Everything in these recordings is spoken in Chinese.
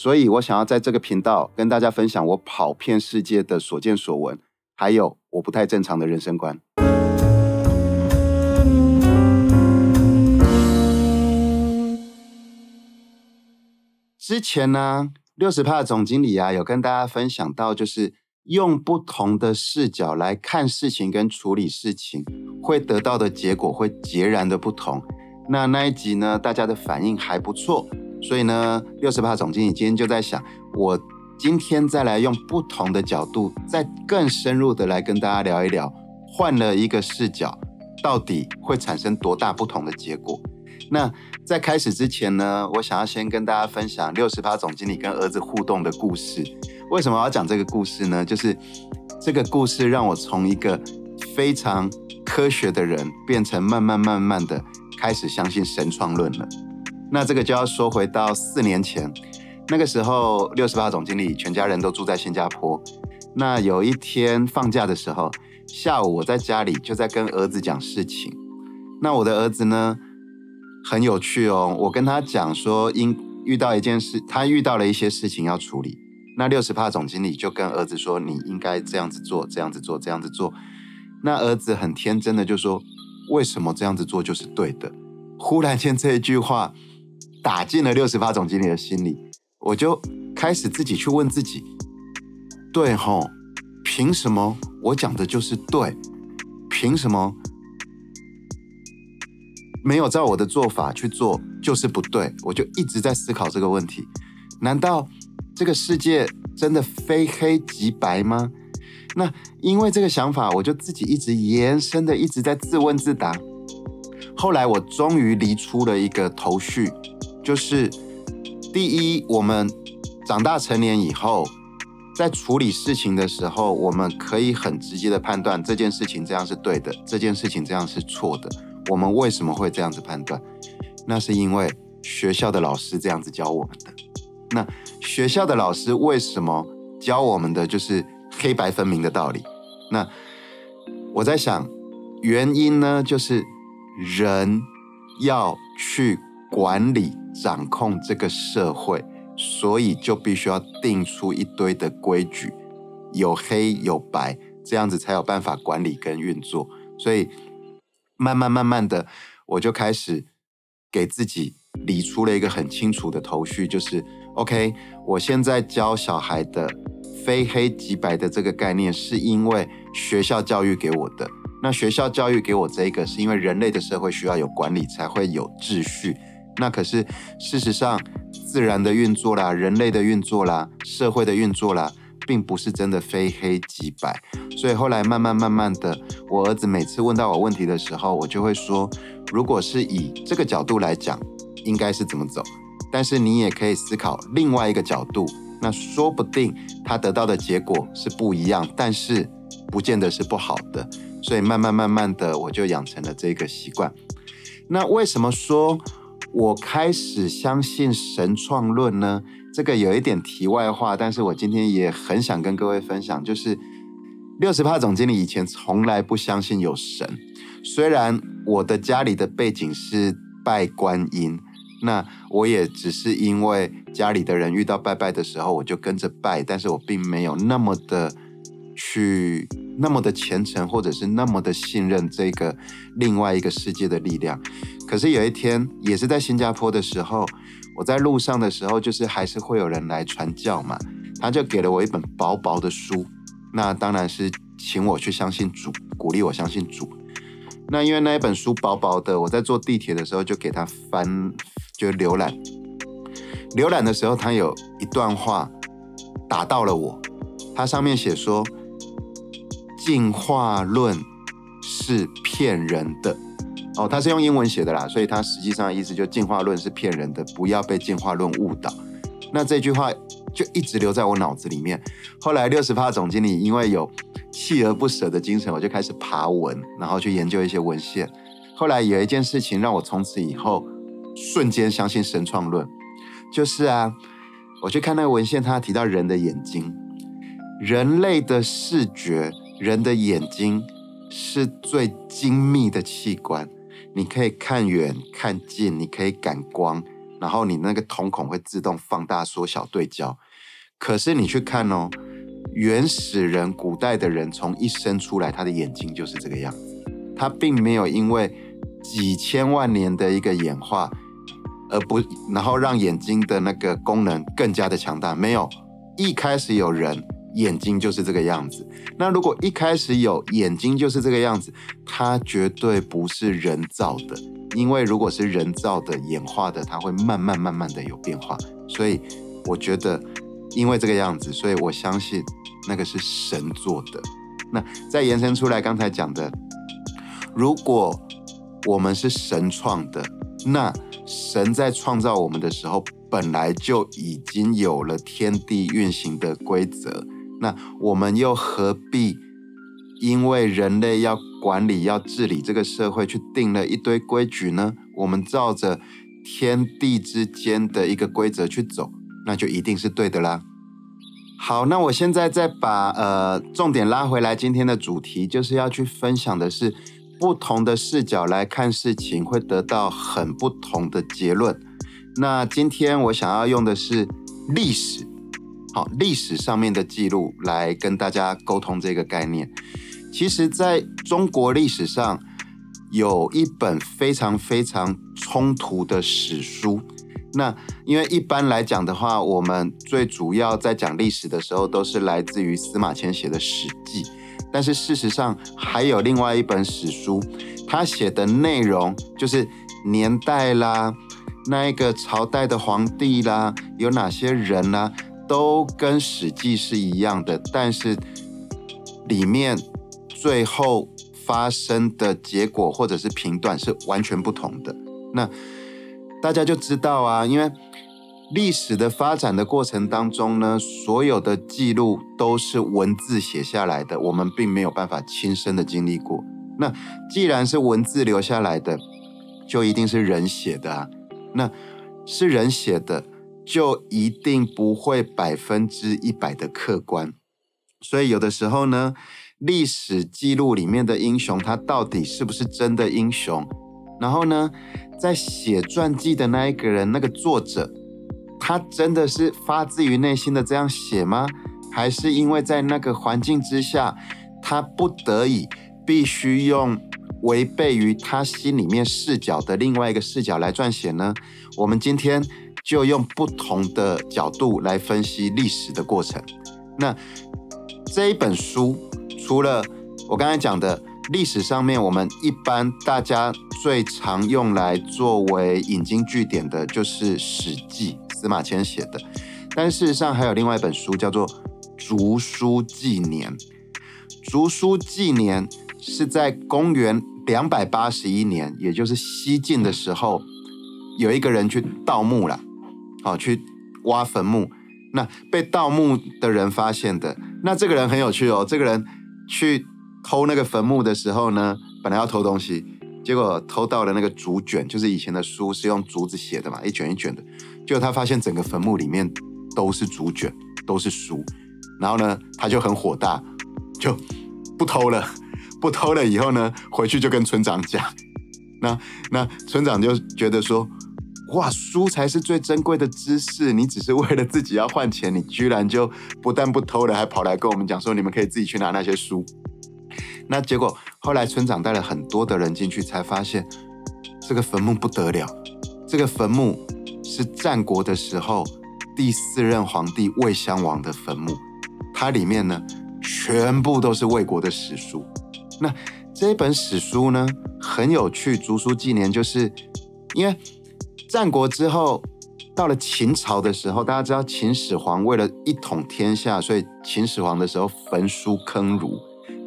所以我想要在这个频道跟大家分享我跑遍世界的所见所闻，还有我不太正常的人生观。之前呢，六十帕总经理啊，有跟大家分享到，就是用不同的视角来看事情跟处理事情，会得到的结果会截然的不同。那那一集呢，大家的反应还不错。所以呢，六十八总经理今天就在想，我今天再来用不同的角度，再更深入的来跟大家聊一聊，换了一个视角，到底会产生多大不同的结果？那在开始之前呢，我想要先跟大家分享六十八总经理跟儿子互动的故事。为什么要讲这个故事呢？就是这个故事让我从一个非常科学的人，变成慢慢慢慢的开始相信神创论了。那这个就要说回到四年前，那个时候六十八总经理全家人都住在新加坡。那有一天放假的时候，下午我在家里就在跟儿子讲事情。那我的儿子呢很有趣哦，我跟他讲说，因遇到一件事，他遇到了一些事情要处理。那六十八总经理就跟儿子说，你应该这样子做，这样子做，这样子做。那儿子很天真的就说，为什么这样子做就是对的？忽然间这一句话。打进了六十八总经理的心里，我就开始自己去问自己：对吼，凭什么我讲的就是对？凭什么没有照我的做法去做就是不对？我就一直在思考这个问题：难道这个世界真的非黑即白吗？那因为这个想法，我就自己一直延伸的一直在自问自答。后来我终于离出了一个头绪。就是第一，我们长大成年以后，在处理事情的时候，我们可以很直接的判断这件事情这样是对的，这件事情这样是错的。我们为什么会这样子判断？那是因为学校的老师这样子教我们的。那学校的老师为什么教我们的就是黑白分明的道理？那我在想，原因呢，就是人要去管理。掌控这个社会，所以就必须要定出一堆的规矩，有黑有白，这样子才有办法管理跟运作。所以慢慢慢慢的，我就开始给自己理出了一个很清楚的头绪，就是 OK，我现在教小孩的非黑即白的这个概念，是因为学校教育给我的。那学校教育给我这一个，是因为人类的社会需要有管理，才会有秩序。那可是事实上，自然的运作啦，人类的运作啦，社会的运作啦，并不是真的非黑即白。所以后来慢慢慢慢的，我儿子每次问到我问题的时候，我就会说，如果是以这个角度来讲，应该是怎么走？但是你也可以思考另外一个角度，那说不定他得到的结果是不一样，但是不见得是不好的。所以慢慢慢慢的，我就养成了这个习惯。那为什么说？我开始相信神创论呢，这个有一点题外话，但是我今天也很想跟各位分享，就是六十帕总经理以前从来不相信有神，虽然我的家里的背景是拜观音，那我也只是因为家里的人遇到拜拜的时候，我就跟着拜，但是我并没有那么的去。那么的虔诚，或者是那么的信任这个另外一个世界的力量。可是有一天，也是在新加坡的时候，我在路上的时候，就是还是会有人来传教嘛。他就给了我一本薄薄的书，那当然是请我去相信主，鼓励我相信主。那因为那一本书薄薄的，我在坐地铁的时候就给他翻，就浏览。浏览的时候，他有一段话打到了我，他上面写说。进化论是骗人的哦，他是用英文写的啦，所以他实际上的意思就进化论是骗人的，不要被进化论误导。那这句话就一直留在我脑子里面。后来六十趴总经理因为有锲而不舍的精神，我就开始爬文，然后去研究一些文献。后来有一件事情让我从此以后瞬间相信神创论，就是啊，我去看那个文献，他提到人的眼睛，人类的视觉，人的眼睛是最精密的器官，你可以看远看近，你可以感光，然后你那个瞳孔会自动放大、缩小、对焦。可是你去看哦，原始人、古代的人从一生出来，他的眼睛就是这个样子，他并没有因为。几千万年的一个演化，而不然后让眼睛的那个功能更加的强大。没有一开始有人眼睛就是这个样子。那如果一开始有眼睛就是这个样子，它绝对不是人造的。因为如果是人造的演化的，它会慢慢慢慢的有变化。所以我觉得，因为这个样子，所以我相信那个是神做的。那再延伸出来，刚才讲的，如果。我们是神创的，那神在创造我们的时候，本来就已经有了天地运行的规则。那我们又何必因为人类要管理、要治理这个社会，去定了一堆规矩呢？我们照着天地之间的一个规则去走，那就一定是对的啦。好，那我现在再把呃重点拉回来，今天的主题就是要去分享的是。不同的视角来看事情，会得到很不同的结论。那今天我想要用的是历史，好，历史上面的记录来跟大家沟通这个概念。其实，在中国历史上有一本非常非常冲突的史书。那因为一般来讲的话，我们最主要在讲历史的时候，都是来自于司马迁写的《史记》。但是事实上，还有另外一本史书，他写的内容就是年代啦，那一个朝代的皇帝啦，有哪些人啦，都跟《史记》是一样的，但是里面最后发生的结果或者是评断是完全不同的。那大家就知道啊，因为。历史的发展的过程当中呢，所有的记录都是文字写下来的，我们并没有办法亲身的经历过。那既然是文字留下来的，就一定是人写的啊。那是人写的，就一定不会百分之一百的客观。所以有的时候呢，历史记录里面的英雄，他到底是不是真的英雄？然后呢，在写传记的那一个人，那个作者。他真的是发自于内心的这样写吗？还是因为在那个环境之下，他不得已必须用违背于他心里面视角的另外一个视角来撰写呢？我们今天就用不同的角度来分析历史的过程。那这一本书，除了我刚才讲的历史上面，我们一般大家最常用来作为引经据典的，就是《史记》。司马迁写的，但事实上还有另外一本书叫做《竹书纪年》。《竹书纪年》是在公元两百八十一年，也就是西晋的时候，有一个人去盗墓了，好去挖坟墓，那被盗墓的人发现的。那这个人很有趣哦，这个人去偷那个坟墓的时候呢，本来要偷东西。结果偷到了那个竹卷，就是以前的书是用竹子写的嘛，一卷一卷的。结果他发现整个坟墓里面都是竹卷，都是书。然后呢，他就很火大，就不偷了。不偷了以后呢，回去就跟村长讲。那那村长就觉得说，哇，书才是最珍贵的知识，你只是为了自己要换钱，你居然就不但不偷了，还跑来跟我们讲说，你们可以自己去拿那些书。那结果后来村长带了很多的人进去，才发现这个坟墓不得了。这个坟墓是战国的时候第四任皇帝魏襄王的坟墓，它里面呢全部都是魏国的史书。那这本史书呢很有趣，《竹书纪年》就是因为战国之后到了秦朝的时候，大家知道秦始皇为了一统天下，所以秦始皇的时候焚书坑儒。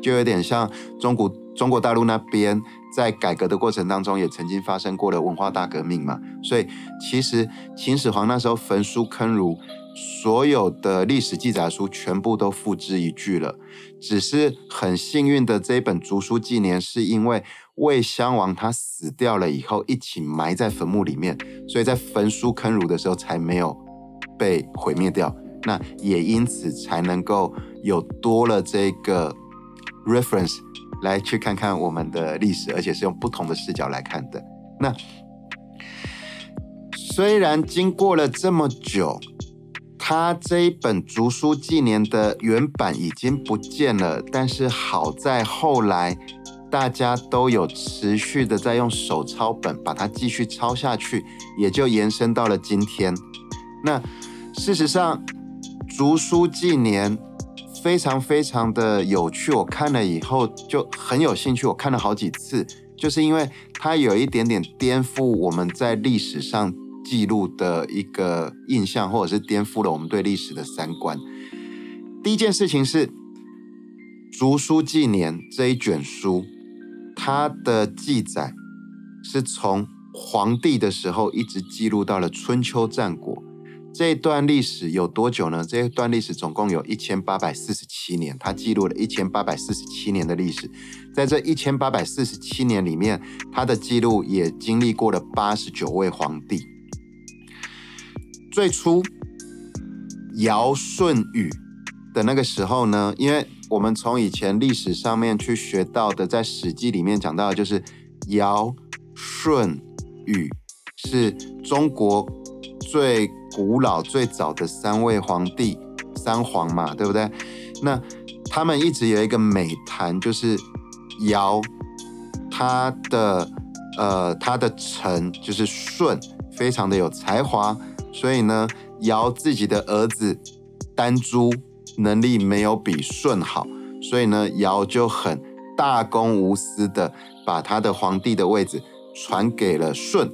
就有点像中国中国大陆那边在改革的过程当中也曾经发生过的文化大革命嘛。所以其实秦始皇那时候焚书坑儒，所有的历史记载书全部都付之一炬了。只是很幸运的这一本《竹书纪年》，是因为魏襄王他死掉了以后，一起埋在坟墓里面，所以在焚书坑儒的时候才没有被毁灭掉。那也因此才能够有多了这个 reference 来去看看我们的历史，而且是用不同的视角来看的。那虽然经过了这么久，他这一本《竹书纪年》的原版已经不见了，但是好在后来大家都有持续的在用手抄本把它继续抄下去，也就延伸到了今天。那事实上，竹书纪年非常非常的有趣，我看了以后就很有兴趣。我看了好几次，就是因为它有一点点颠覆我们在历史上记录的一个印象，或者是颠覆了我们对历史的三观。第一件事情是竹书纪年这一卷书，它的记载是从皇帝的时候一直记录到了春秋战国。这一段历史有多久呢？这一段历史总共有一千八百四十七年，它记录了一千八百四十七年的历史。在这一千八百四十七年里面，它的记录也经历过了八十九位皇帝。最初尧舜禹的那个时候呢，因为我们从以前历史上面去学到的，在《史记》里面讲到的就是尧舜禹是中国最。古老最早的三位皇帝，三皇嘛，对不对？那他们一直有一个美谈，就是尧，他的呃他的臣就是舜，非常的有才华，所以呢，尧自己的儿子丹朱能力没有比舜好，所以呢，尧就很大公无私的把他的皇帝的位置传给了舜，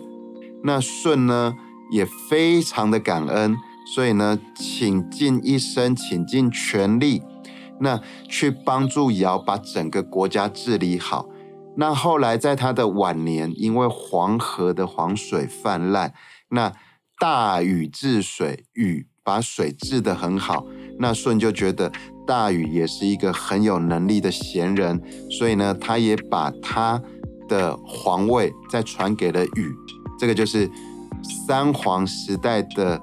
那舜呢？也非常的感恩，所以呢，倾尽一生，倾尽全力，那去帮助尧把整个国家治理好。那后来在他的晚年，因为黄河的黄水泛滥，那大禹治水，禹把水治得很好。那舜就觉得大禹也是一个很有能力的贤人，所以呢，他也把他的皇位再传给了禹。这个就是。三皇时代的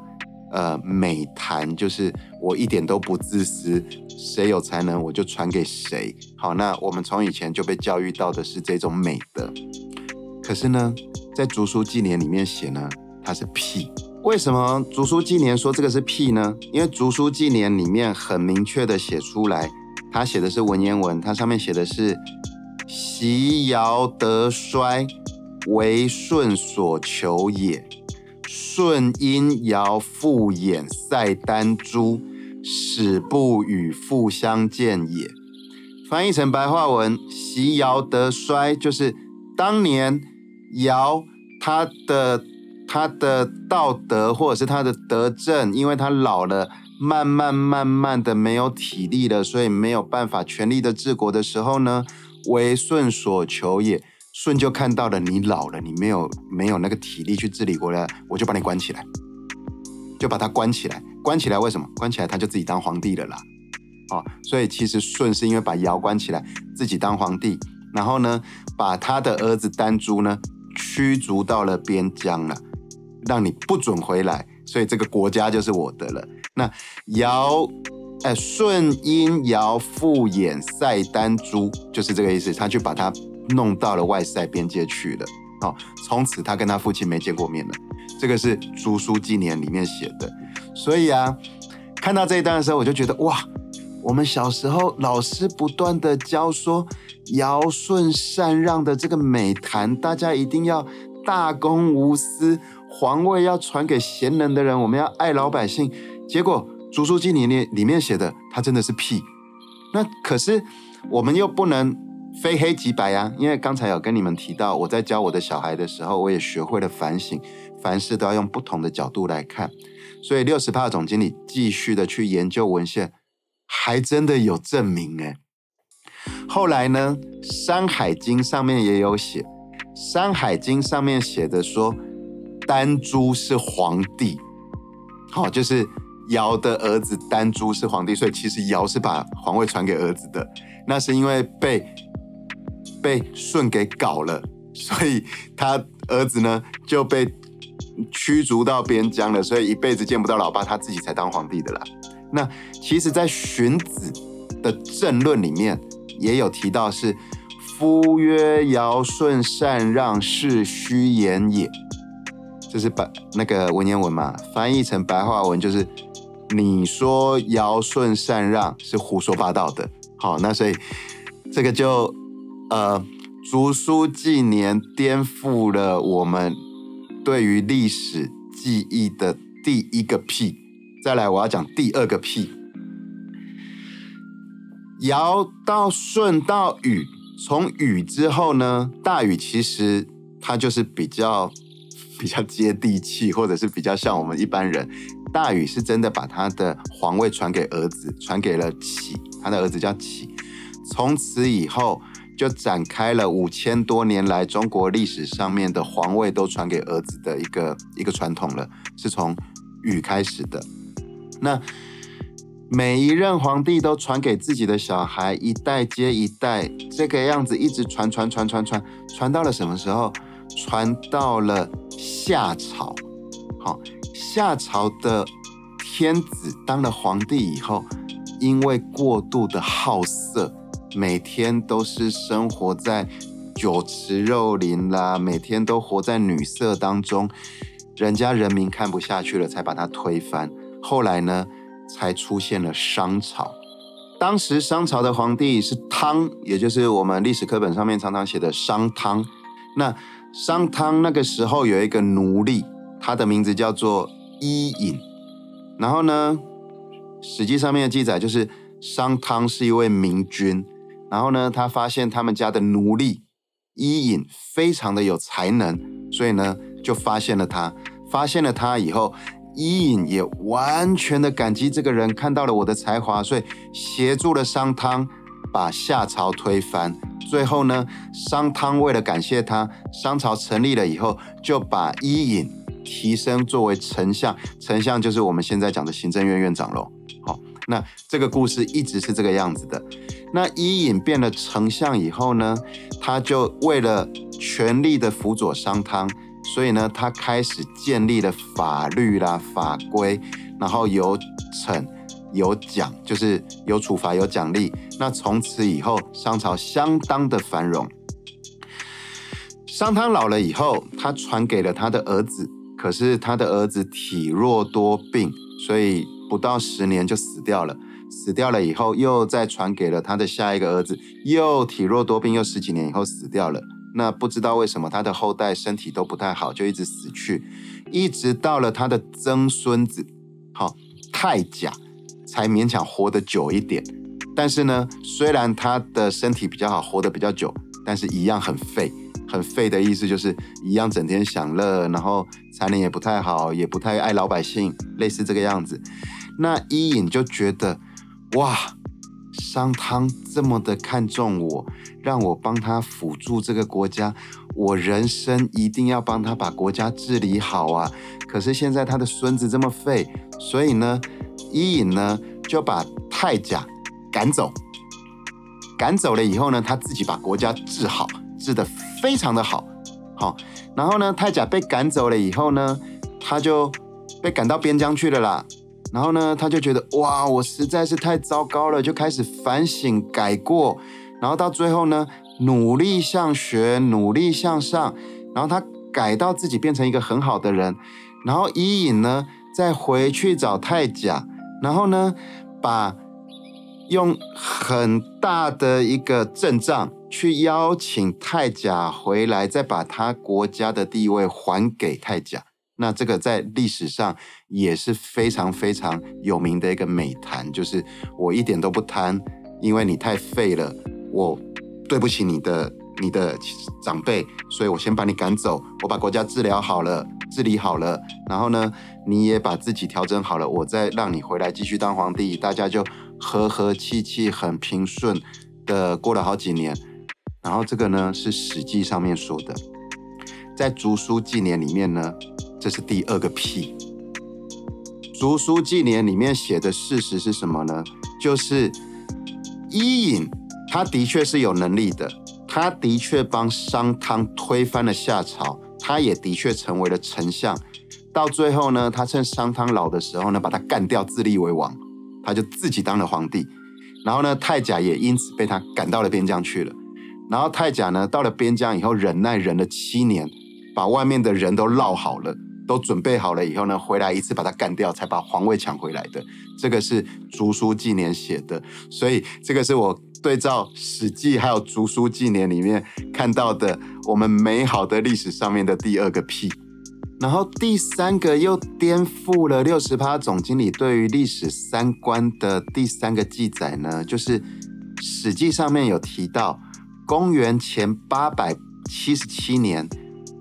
呃美谈，就是我一点都不自私，谁有才能我就传给谁。好，那我们从以前就被教育到的是这种美德。可是呢，在《竹书纪年》里面写呢，它是屁。为什么《竹书纪年》说这个是屁呢？因为《竹书纪年》里面很明确的写出来，它写的是文言文，它上面写的是“习尧德衰，为舜所求也”。舜因尧复衍塞丹朱，使不与父相见也。翻译成白话文，习尧德衰，就是当年尧他的他的道德或者是他的德政，因为他老了，慢慢慢慢的没有体力了，所以没有办法全力的治国的时候呢，为舜所求也。舜就看到了你老了，你没有没有那个体力去治理国家，我就把你关起来，就把他关起来。关起来为什么？关起来他就自己当皇帝了啦。哦，所以其实舜是因为把尧关起来，自己当皇帝，然后呢，把他的儿子丹朱呢驱逐到了边疆了，让你不准回来，所以这个国家就是我的了。那尧，哎，舜因尧复衍塞丹朱，就是这个意思，他去把他。弄到了外塞边界去了，好，从此他跟他父亲没见过面了。这个是《竹书纪年》里面写的，所以啊，看到这一段的时候，我就觉得哇，我们小时候老师不断的教说尧舜禅让的这个美谈，大家一定要大公无私，皇位要传给贤能的人，我们要爱老百姓。结果《竹书纪年》里里面写的，他真的是屁。那可是我们又不能。非黑即白呀，因为刚才有跟你们提到，我在教我的小孩的时候，我也学会了反省，凡事都要用不同的角度来看。所以六十帕总经理继续的去研究文献，还真的有证明哎。后来呢，《山海经》上面也有写，《山海经》上面写的说，丹朱是皇帝，好，就是尧的儿子丹朱是皇帝，所以其实尧是把皇位传给儿子的，那是因为被被舜给搞了，所以他儿子呢就被驱逐到边疆了，所以一辈子见不到老爸，他自己才当皇帝的啦。那其实，在荀子的政论里面也有提到，是夫曰尧舜禅让，是虚言也。就是白那个文言文嘛，翻译成白话文就是你说尧舜禅让是胡说八道的。好，那所以这个就呃竹书纪年颠覆了我们对于历史记忆的第一个屁。再来，我要讲第二个屁。尧到舜到禹，从禹之后呢，大禹其实他就是比较比较接地气，或者是比较像我们一般人。大禹是真的把他的皇位传给儿子，传给了启，他的儿子叫启。从此以后，就展开了五千多年来中国历史上面的皇位都传给儿子的一个一个传统了，是从禹开始的。那每一任皇帝都传给自己的小孩，一代接一代，这个样子一直传传传传传，传到了什么时候？传到了夏朝。好，夏朝的天子当了皇帝以后，因为过度的好色，每天都是生活在酒池肉林啦，每天都活在女色当中，人家人民看不下去了，才把他推翻。后来呢，才出现了商朝。当时商朝的皇帝是汤，也就是我们历史课本上面常常写的商汤。那商汤那个时候有一个奴隶，他的名字叫做伊尹。然后呢，史记上面的记载就是商汤是一位明君。然后呢，他发现他们家的奴隶伊尹非常的有才能，所以呢，就发现了他。发现了他以后。伊尹也完全的感激这个人看到了我的才华，所以协助了商汤把夏朝推翻。最后呢，商汤为了感谢他，商朝成立了以后，就把伊尹提升作为丞相。丞相就是我们现在讲的行政院院长喽。好，那这个故事一直是这个样子的。那伊尹变了丞相以后呢，他就为了全力的辅佐商汤。所以呢，他开始建立了法律啦、法规，然后由惩有奖，就是有处罚有奖励。那从此以后，商朝相当的繁荣。商汤老了以后，他传给了他的儿子，可是他的儿子体弱多病，所以不到十年就死掉了。死掉了以后，又再传给了他的下一个儿子，又体弱多病，又十几年以后死掉了。那不知道为什么他的后代身体都不太好，就一直死去，一直到了他的曾孙子，好太甲，才勉强活得久一点。但是呢，虽然他的身体比较好，活得比较久，但是一样很废。很废的意思就是一样整天享乐，然后才能也不太好，也不太爱老百姓，类似这个样子。那伊尹就觉得，哇。商汤这么的看重我，让我帮他辅助这个国家，我人生一定要帮他把国家治理好啊！可是现在他的孙子这么废，所以呢，伊尹呢就把太甲赶走，赶走了以后呢，他自己把国家治好，治得非常的好，好，然后呢，太甲被赶走了以后呢，他就被赶到边疆去了啦。然后呢，他就觉得哇，我实在是太糟糕了，就开始反省改过。然后到最后呢，努力向学，努力向上。然后他改到自己变成一个很好的人。然后伊尹呢，再回去找太甲，然后呢，把用很大的一个阵仗去邀请太甲回来，再把他国家的地位还给太甲。那这个在历史上也是非常非常有名的一个美谈，就是我一点都不贪，因为你太废了，我对不起你的你的长辈，所以我先把你赶走，我把国家治疗好了，治理好了，然后呢，你也把自己调整好了，我再让你回来继续当皇帝，大家就和和气气，很平顺，的过了好几年，然后这个呢是《史记》上面说的，在《竹书纪年》里面呢，这是第二个屁。《竹书纪年》里面写的事实是什么呢？就是伊尹，他的确是有能力的，他的确帮商汤推翻了夏朝，他也的确成为了丞相。到最后呢，他趁商汤老的时候呢，把他干掉，自立为王，他就自己当了皇帝。然后呢，太甲也因此被他赶到了边疆去了。然后太甲呢，到了边疆以后，忍耐忍了七年，把外面的人都绕好了，都准备好了以后呢，回来一次把他干掉，才把皇位抢回来的。这个是《竹书纪年》写的，所以这个是我对照《史记》还有《竹书纪年》里面看到的我们美好的历史上面的第二个屁。然后第三个又颠覆了六十趴总经理对于历史三观的第三个记载呢，就是《史记》上面有提到，公元前八百七十七年，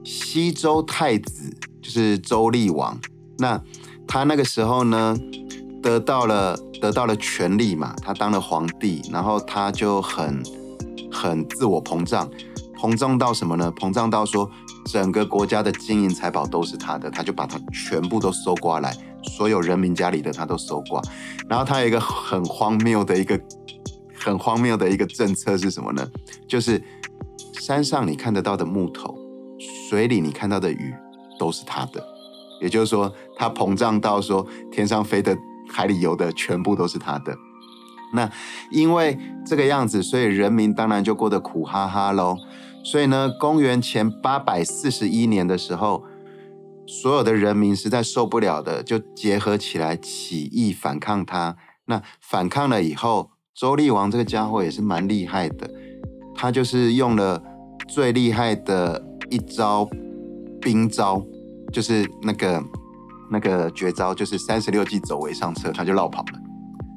西周太子就是周厉王，那他那个时候呢，得到了得到了权力嘛，他当了皇帝，然后他就很很自我膨胀，膨胀到什么呢？膨胀到说。整个国家的金银财宝都是他的，他就把它全部都搜刮来，所有人民家里的他都搜刮。然后他有一个很荒谬的一个很荒谬的一个政策是什么呢？就是山上你看得到的木头，水里你看到的鱼都是他的。也就是说，他膨胀到说天上飞的、海里游的全部都是他的。那因为这个样子，所以人民当然就过得苦哈哈喽。所以呢，公元前八百四十一年的时候，所有的人民实在受不了的，就结合起来起义反抗他。那反抗了以后，周厉王这个家伙也是蛮厉害的，他就是用了最厉害的一招兵招，就是那个那个绝招，就是三十六计走为上策，他就绕跑了。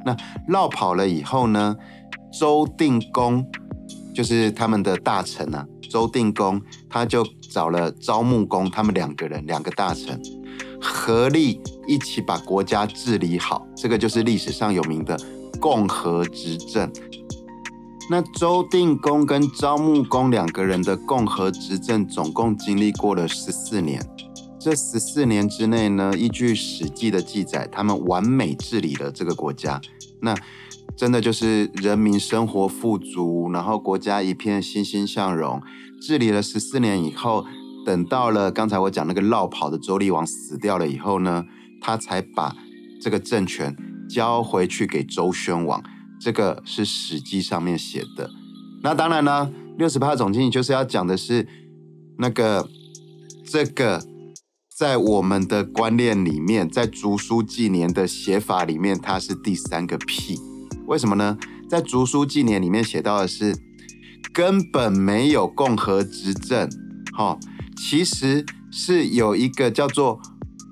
那绕跑了以后呢，周定公就是他们的大臣啊。周定公他就找了招募公，他们两个人两个大臣合力一起把国家治理好，这个就是历史上有名的共和执政。那周定公跟招募公两个人的共和执政，总共经历过了十四年。这十四年之内呢，依据《史记》的记载，他们完美治理了这个国家。那真的就是人民生活富足，然后国家一片欣欣向荣。治理了十四年以后，等到了刚才我讲那个绕跑的周厉王死掉了以后呢，他才把这个政权交回去给周宣王。这个是史记上面写的。那当然呢，六十八总经理就是要讲的是那个这个在我们的观念里面，在竹书纪年的写法里面，它是第三个屁。为什么呢？在竹书纪年里面写到的是根本没有共和执政，哈，其实是有一个叫做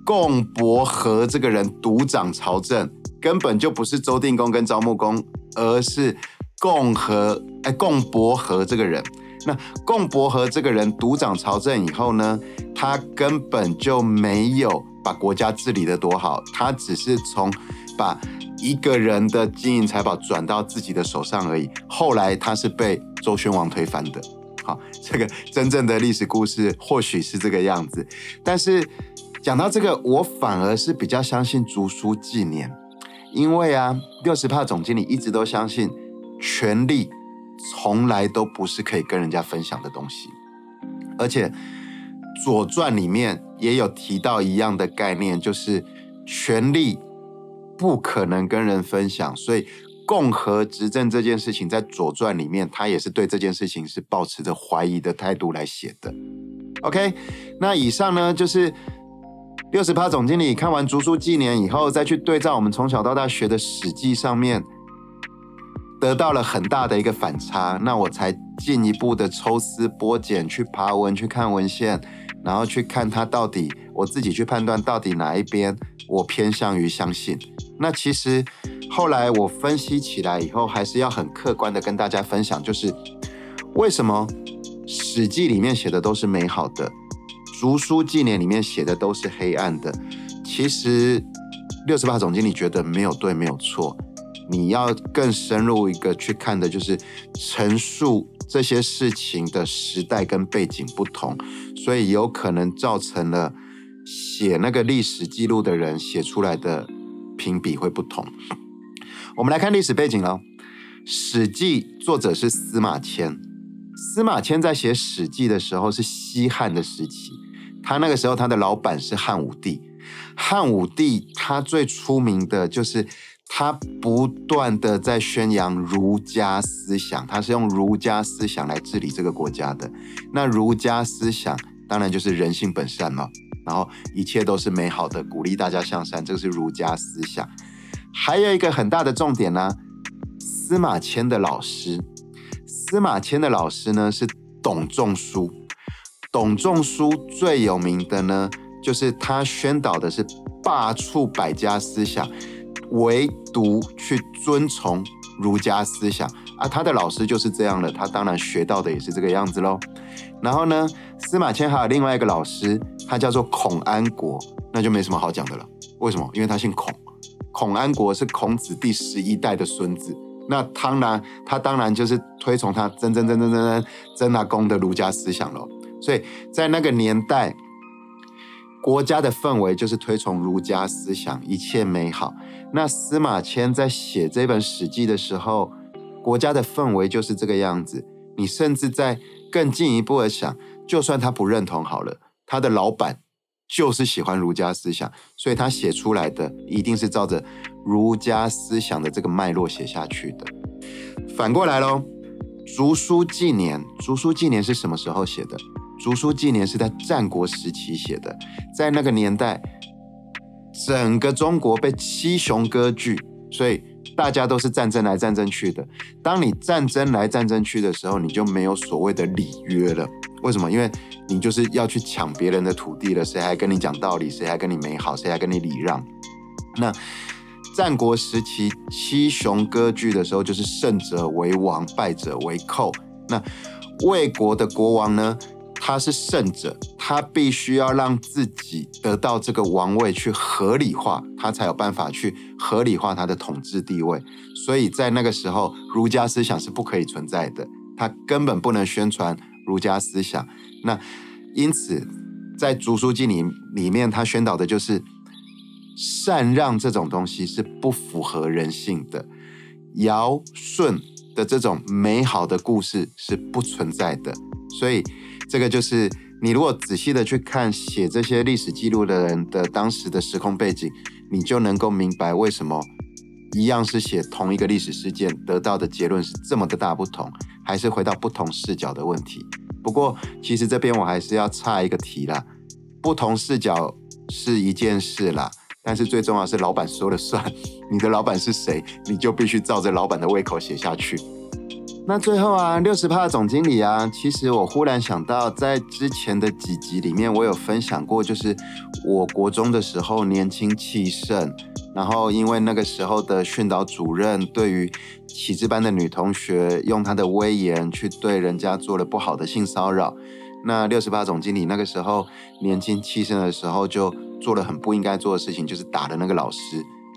共伯和这个人独掌朝政，根本就不是周定公跟招募公，而是共和哎共伯和这个人。那共伯和这个人独掌朝政以后呢，他根本就没有把国家治理的多好，他只是从把。一个人的金银财宝转到自己的手上而已。后来他是被周宣王推翻的。好，这个 真正的历史故事或许是这个样子。但是讲到这个，我反而是比较相信竹书纪年，因为啊，六十帕总经理一直都相信，权力从来都不是可以跟人家分享的东西。而且左传里面也有提到一样的概念，就是权力。不可能跟人分享，所以共和执政这件事情在《左传》里面，他也是对这件事情是保持着怀疑的态度来写的。OK，那以上呢就是六十趴总经理看完《竹书纪年》以后，再去对照我们从小到大学的《史记》上面，得到了很大的一个反差，那我才进一步的抽丝剥茧，去爬文，去看文献，然后去看他到底，我自己去判断到底哪一边我偏向于相信。那其实后来我分析起来以后，还是要很客观的跟大家分享，就是为什么《史记》里面写的都是美好的，《读书纪年》里面写的都是黑暗的。其实六十八总经理觉得没有对，没有错，你要更深入一个去看的，就是陈述这些事情的时代跟背景不同，所以有可能造成了写那个历史记录的人写出来的评比会不同。我们来看历史背景喽，《史记》作者是司马迁，司马迁在写《史记》的时候是西汉的时期，他那个时候他的老板是汉武帝，汉武帝他最出名的就是。他不断的在宣扬儒家思想，他是用儒家思想来治理这个国家的。那儒家思想当然就是人性本善嘛，然后一切都是美好的，鼓励大家向善，这个是儒家思想。还有一个很大的重点呢，司马迁的老师，司马迁的老师呢是董仲舒。董仲舒最有名的呢，就是他宣导的是罢黜百家思想。唯独去遵从儒家思想啊，他的老师就是这样了，他当然学到的也是这个样子喽。然后呢，司马迁还有另外一个老师，他叫做孔安国，那就没什么好讲的了。为什么？因为他姓孔，孔安国是孔子第十一代的孙子，那当然他当然就是推崇他真真真真真真真阿公的儒家思想喽。所以在那个年代，国家的氛围就是推崇儒家思想，一切美好。那司马迁在写这本《史记》的时候，国家的氛围就是这个样子。你甚至在更进一步的想，就算他不认同好了，他的老板就是喜欢儒家思想，所以他写出来的一定是照着儒家思想的这个脉络写下去的。反过来喽，《竹书纪年》，《竹书纪年》是什么时候写的？《竹书纪年》是在战国时期写的，在那个年代。整个中国被七雄割据，所以大家都是战争来战争去的。当你战争来战争去的时候，你就没有所谓的礼约了。为什么？因为你就是要去抢别人的土地了，谁还跟你讲道理？谁还跟你美好？谁还跟你礼让？那战国时期七雄割据的时候，就是胜者为王，败者为寇。那魏国的国王呢？他是胜者，他必须要让自己得到这个王位去合理化，他才有办法去合理化他的统治地位。所以在那个时候，儒家思想是不可以存在的，他根本不能宣传儒家思想。那因此，在《竹书记》里里面，他宣导的就是禅让这种东西是不符合人性的，尧舜的这种美好的故事是不存在的，所以。这个就是你如果仔细的去看写这些历史记录的人的当时的时空背景，你就能够明白为什么一样是写同一个历史事件，得到的结论是这么的大不同，还是回到不同视角的问题。不过其实这边我还是要插一个题啦，不同视角是一件事啦，但是最重要是老板说了算，你的老板是谁，你就必须照着老板的胃口写下去。那最后啊，六十趴总经理啊，其实我忽然想到，在之前的几集里面，我有分享过，就是我国中的时候年轻气盛，然后因为那个时候的训导主任对于旗帜班的女同学用他的威严去对人家做了不好的性骚扰，那六十八总经理那个时候年轻气盛的时候就做了很不应该做的事情，就是打了那个老师。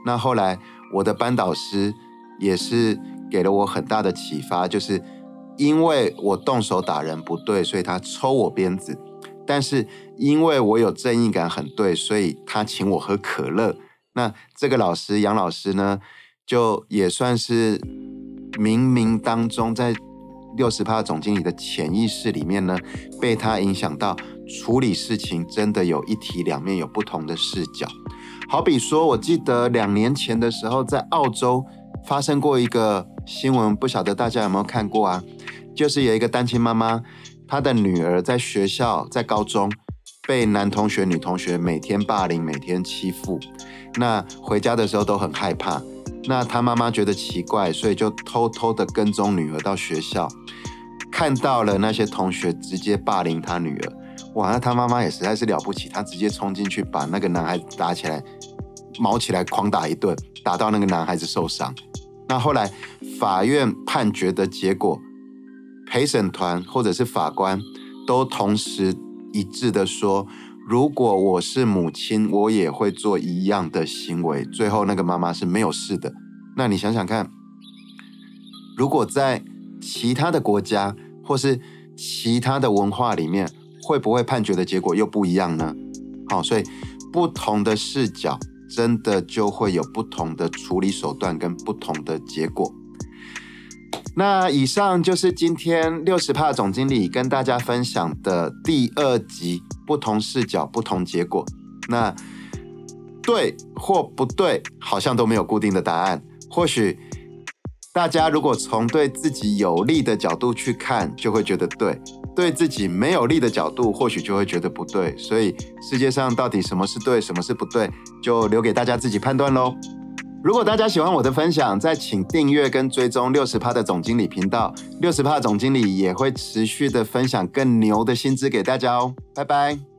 那后来我的班导师也是。给了我很大的启发，就是因为我动手打人不对，所以他抽我鞭子；但是因为我有正义感很对，所以他请我喝可乐。那这个老师杨老师呢，就也算是冥冥当中在六十趴总经理的潜意识里面呢，被他影响到处理事情真的有一体两面，有不同的视角。好比说，我记得两年前的时候在澳洲。发生过一个新闻，不晓得大家有没有看过啊？就是有一个单亲妈妈，她的女儿在学校，在高中被男同学、女同学每天霸凌、每天欺负，那回家的时候都很害怕。那她妈妈觉得奇怪，所以就偷偷的跟踪女儿到学校，看到了那些同学直接霸凌她女儿。哇，那她妈妈也实在是了不起，她直接冲进去把那个男孩子打起来，毛起来狂打一顿，打到那个男孩子受伤。那后来法院判决的结果，陪审团或者是法官都同时一致的说，如果我是母亲，我也会做一样的行为。最后那个妈妈是没有事的，那你想想看，如果在其他的国家或是其他的文化里面，会不会判决的结果又不一样呢？好，所以不同的视角，真的就会有不同的处理手段跟不同的结果。那以上就是今天六十帕总经理跟大家分享的第二集，不同视角，不同结果。那对或不对，好像都没有固定的答案。或许大家如果从对自己有利的角度去看，就会觉得对；对自己没有利的角度，或许就会觉得不对。所以世界上到底什么是对，什么是不对，就留给大家自己判断喽。如果大家喜欢我的分享，再请订阅跟追踪六十帕的总经理频道。六十帕总经理也会持续的分享更牛的薪资给大家哦。拜拜。